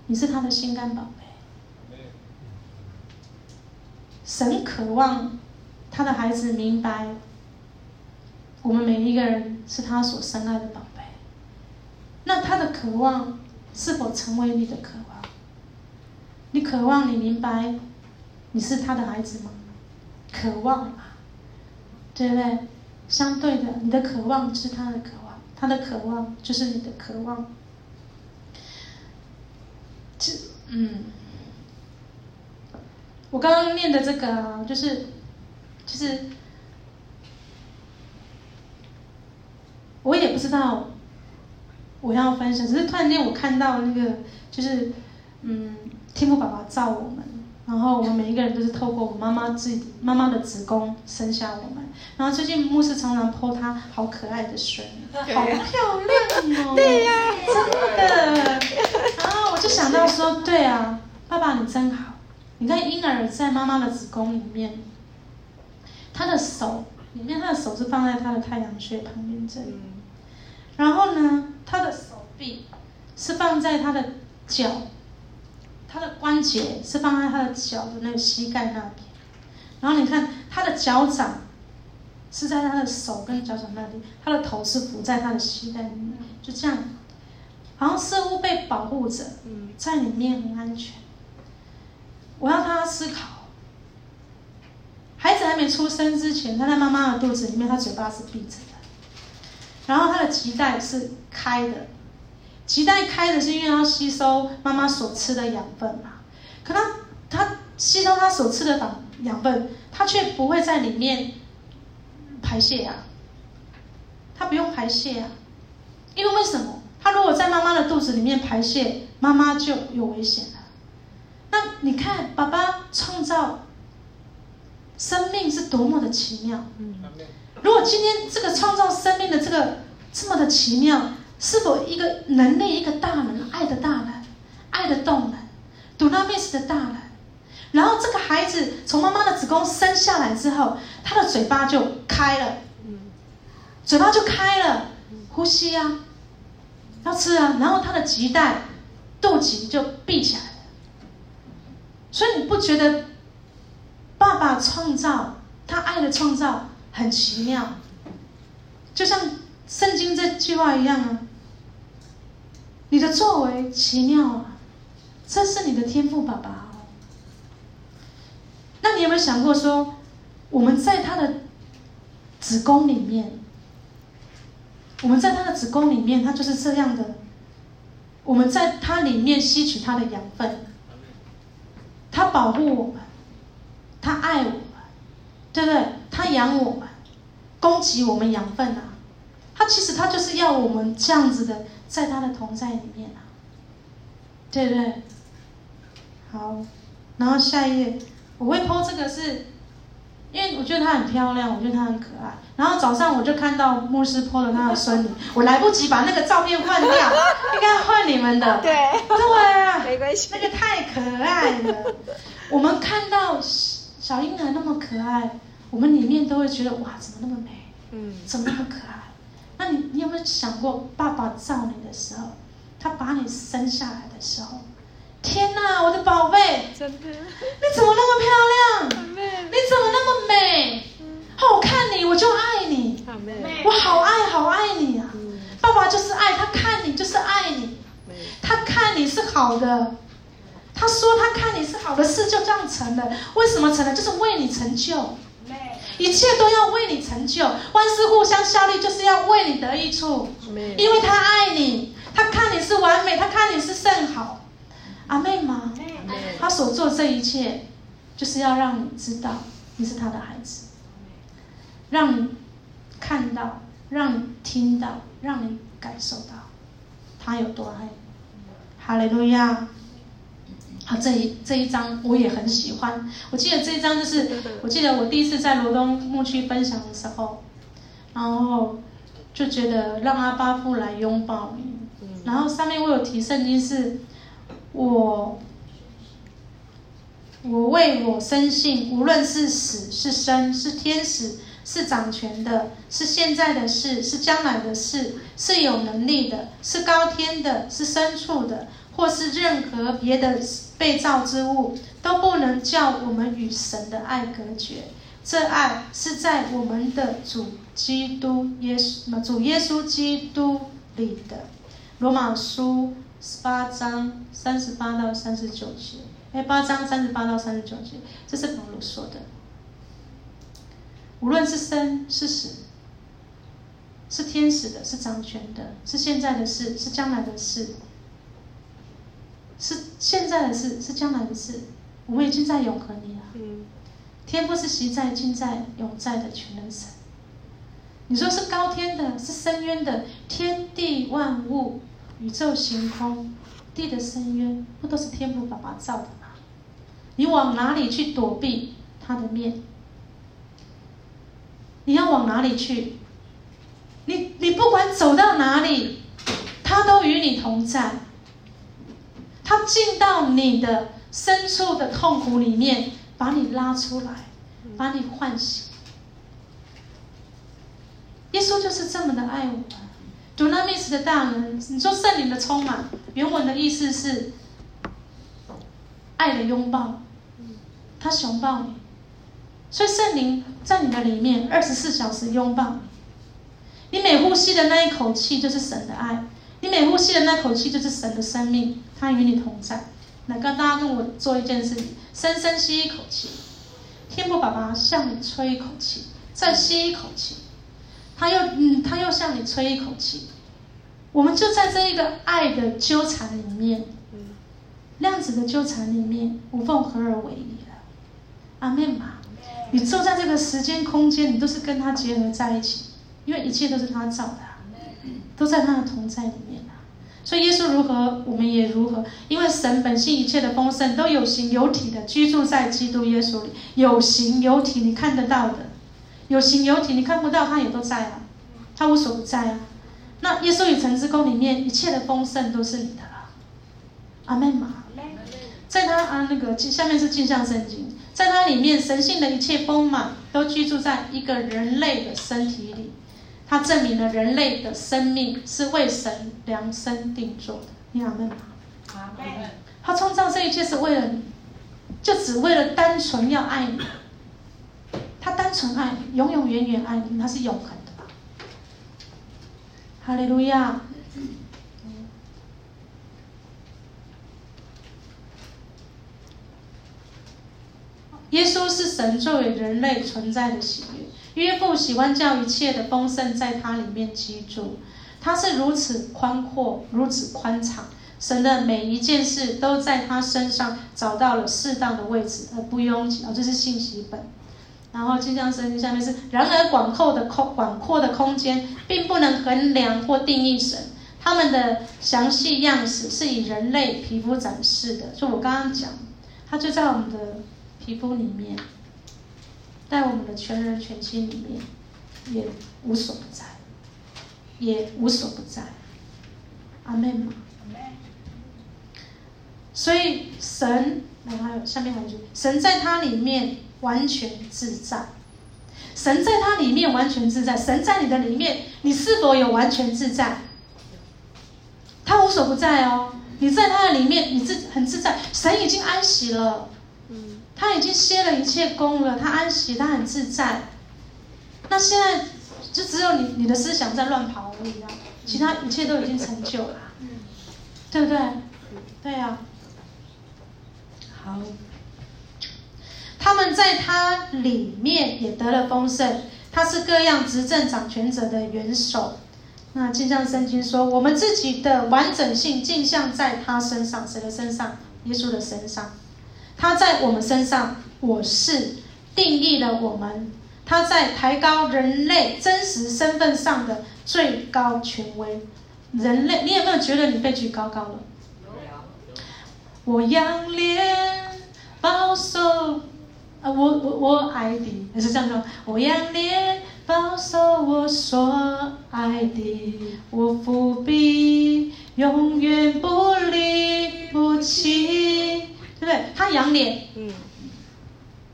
你是他的心肝宝贝。神渴望他的孩子明白，我们每一个人是他所深爱的宝贝。那他的渴望是否成为你的渴望？你渴望你明白，你是他的孩子吗？渴望，对不对？相对的，你的渴望是他的渴望，他的渴望就是你的渴望。这，嗯，我刚刚念的这个啊，就是，就是，我也不知道我要分享，只是突然间我看到那个，就是，嗯，天父爸爸造我们。然后我们每一个人都是透过我妈妈自己妈妈的子宫生下我们。然后最近牧师常常 po 他好可爱的水，好漂亮哦，对呀，真的。然后我就想到说，对啊，爸爸你真好。你看婴儿在妈妈的子宫里面，他的手里面，他的手是放在他的太阳穴旁边这里。然后呢，他的手臂是放在他的脚。他的关节是放在他的脚的那个膝盖那边，然后你看他的脚掌是在他的手跟脚掌那里，他的头是伏在他的膝盖里面，就这样，好像似乎被保护着，在里面很安全。我要他思考，孩子还没出生之前，他在妈妈的肚子里面，他嘴巴是闭着的，然后他的脐带是开的。脐带开的是因为要吸收妈妈所吃的养分嘛，可他他吸收他所吃的养养分，他却不会在里面排泄啊，他不用排泄啊，因为为什么？他如果在妈妈的肚子里面排泄，妈妈就有危险了。那你看，爸爸创造生命是多么的奇妙。如果今天这个创造生命的这个这么的奇妙。是否一个人类，一个大人，爱的大人，爱的动人，Dunamis 的大人，然后这个孩子从妈妈的子宫生下来之后，他的嘴巴就开了，嘴巴就开了，呼吸啊，要吃啊，然后他的脐带，肚脐就闭起来了。所以你不觉得爸爸创造他爱的创造很奇妙？就像圣经这句话一样啊。你的作为奇妙啊，这是你的天赋爸爸哦。那你有没有想过说，我们在他的子宫里面，我们在他的子宫里面，他就是这样的。我们在他里面吸取他的养分，他保护我们，他爱我们，对不对？他养我们，供给我们养分啊。他其实他就是要我们这样子的。在他的同在里面啊，对不对？好，然后下一页，我会 po 这个是，因为我觉得他很漂亮，我觉得他很可爱。然后早上我就看到牧师 po 了他的孙女，我来不及把那个照片换掉，应该换你们的。对，对啊，没关系，那个太可爱了。我们看到小婴儿那么可爱，我们里面都会觉得哇，怎么那么美？嗯，怎么那么可爱？那你你有没有想过，爸爸造你的时候，他把你生下来的时候，天哪，我的宝贝，真的，你怎么那么漂亮？你怎么那么美？好，我看你我就爱你，我好爱好爱你啊！爸爸就是爱，他看你就是爱你，他看你是好的，他说他看你是好的事就这样成了。为什么成了？就是为你成就。一切都要为你成就，万事互相效力，就是要为你得益处。因为他爱你，他看你是完美，他看你是甚好。阿妹吗？他所做这一切，就是要让你知道你是他的孩子，让你看到，让你听到，让你感受到他有多爱你。哈利路亚。好，这一这一章我也很喜欢。我记得这一章就是，我记得我第一次在罗东牧区分享的时候，然后就觉得让阿巴夫来拥抱你。然后上面我有提圣经是，我我为我深信，无论是死是生，是天使是掌权的，是现在的事，是将来的事，是有能力的，是高天的，是深处的，或是任何别的被造之物，都不能叫我们与神的爱隔绝。这爱是在我们的主基督耶稣，主耶稣基督里的。罗马书十八章三十八到三十九节，哎，八章三十八到三十九节，这是保罗说的。无论是生是死，是天使的，是掌权的，是现在的事，是将来的事，是现在的事，是将来的事，我们已经在永恒里了。嗯，天父是习在、今在、永在的全能神。你说是高天的，是深渊的，天地万物、宇宙星空、地的深渊，不都是天父爸爸造的吗？你往哪里去躲避他的面？你要往哪里去？你你不管走到哪里，他都与你同在。他进到你的深处的痛苦里面，把你拉出来，把你唤醒。耶稣就是这么的爱我们。Dunamis 的大能，你说圣灵的充满，原文的意思是爱的拥抱，他熊抱你。所以圣灵在你的里面二十四小时拥抱你，你每呼吸的那一口气就是神的爱，你每呼吸的那口气就是神的生命，他与你同在。来，跟大家跟我做一件事情，深深吸一口气，天父爸爸向你吹一口气，再吸一口气，他又嗯，他又向你吹一口气，我们就在这一个爱的纠缠里面，量子的纠缠里面，无缝合而为一了。阿门嘛。你坐在这个时间空间，你都是跟他结合在一起，因为一切都是他造的，都在他的同在里面啊。所以耶稣如何，我们也如何，因为神本性一切的丰盛都有形有体的居住在基督耶稣里，有形有体你看得到的，有形有体你看不到，他也都在啊，他无所不在啊。那耶稣与神之宫里面一切的丰盛都是你的了，阿门嘛。在他啊那个下面是镜像圣经。在他里面，神性的一切丰满都居住在一个人类的身体里。它证明了人类的生命是为神量身定做的。你阿门吗？阿门。他创造这一切是为了你，就只为了单纯要爱你。他单纯爱你，永永远远爱你，他是永恒的。哈利路亚。耶稣是神作为人类存在的喜悦，约父喜欢叫一切的丰盛在他里面居住。他是如此宽阔，如此宽敞，神的每一件事都在他身上找到了适当的位置，而不拥挤。哦，这是信息本。然后镜像圣经下面是：然而广阔的空，广阔的空间，并不能衡量或定义神。他们的详细样式是以人类皮肤展示的。就我刚刚讲，他就在我们的。皮肤里面，在我们的全人全心里面，也无所不在，也无所不在。阿门。所以神，然后下面还有一句：神在他里面完全自在。神在他里面完全自在。神在你的里面，你是否有完全自在？他无所不在哦。你在他的里面，你自很自在。神已经安息了。他已经歇了一切功了，他安息，他很自在。那现在就只有你，你的思想在乱跑而已啊，其他一切都已经成就了，对不对？对呀、啊。好，他们在他里面也得了丰盛，他是各样执政掌权者的元首。那镜像圣经说，我们自己的完整性镜像在他身上，谁的身上？耶稣的身上。他在我们身上，我是定义了我们。他在抬高人类真实身份上的最高权威。人类，你有没有觉得你被举高高了？我仰脸保守，啊，我我我爱的，是这样说？我仰脸保守我所爱的，我伏笔永远不离不弃。对不对？他仰脸，嗯，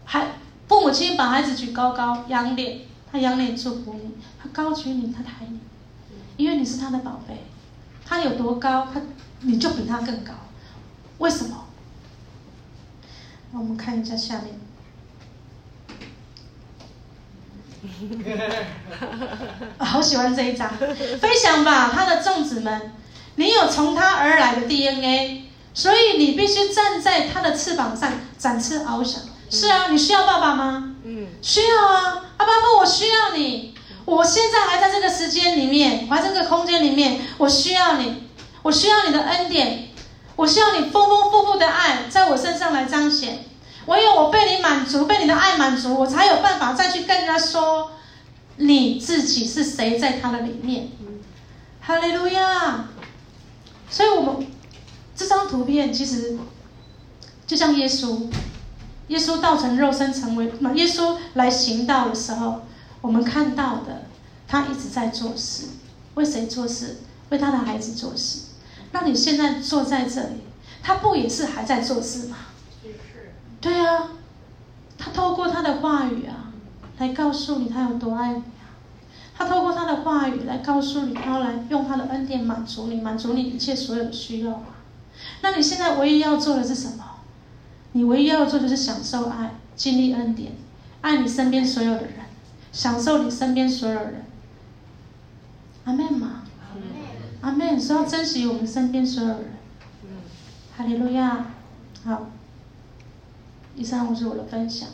还父母亲把孩子举高高，仰脸，他仰脸，祝福你，他高举你，他抬你，因为你是他的宝贝。他有多高，他你就比他更高。为什么？我们看一下下面。好喜欢这一张，飞翔吧，他的众子们，你有从他而来的 DNA，所以你必须站在他的翅膀上展翅翱翔。是啊，你需要爸爸吗？嗯，需要啊，阿爸父，我需要你。我现在还在这个时间里面，还在这个空间里面，我需要你，我需要你的恩典，我需要你丰丰富富的爱在我身上来彰显。唯有我被你满足，被你的爱满足，我才有办法再去跟人家说你自己是谁，在他的里面。哈利路亚！所以，我们这张图片其实就像耶稣，耶稣道成肉身成为，耶稣来行道的时候，我们看到的，他一直在做事，为谁做事？为他的孩子做事。那你现在坐在这里，他不也是还在做事吗？对啊，他透过他的话语啊，来告诉你他有多爱你啊。他透过他的话语来告诉你，他要来用他的恩典满足你，满足你一切所有的需要啊。那你现在唯一要做的是什么？你唯一要做的就是享受爱，经历恩典，爱你身边所有的人，享受你身边所有人。阿门吗？阿门。阿门。说要珍惜我们身边所有人。哈利路亚。好。以上就是我的分享。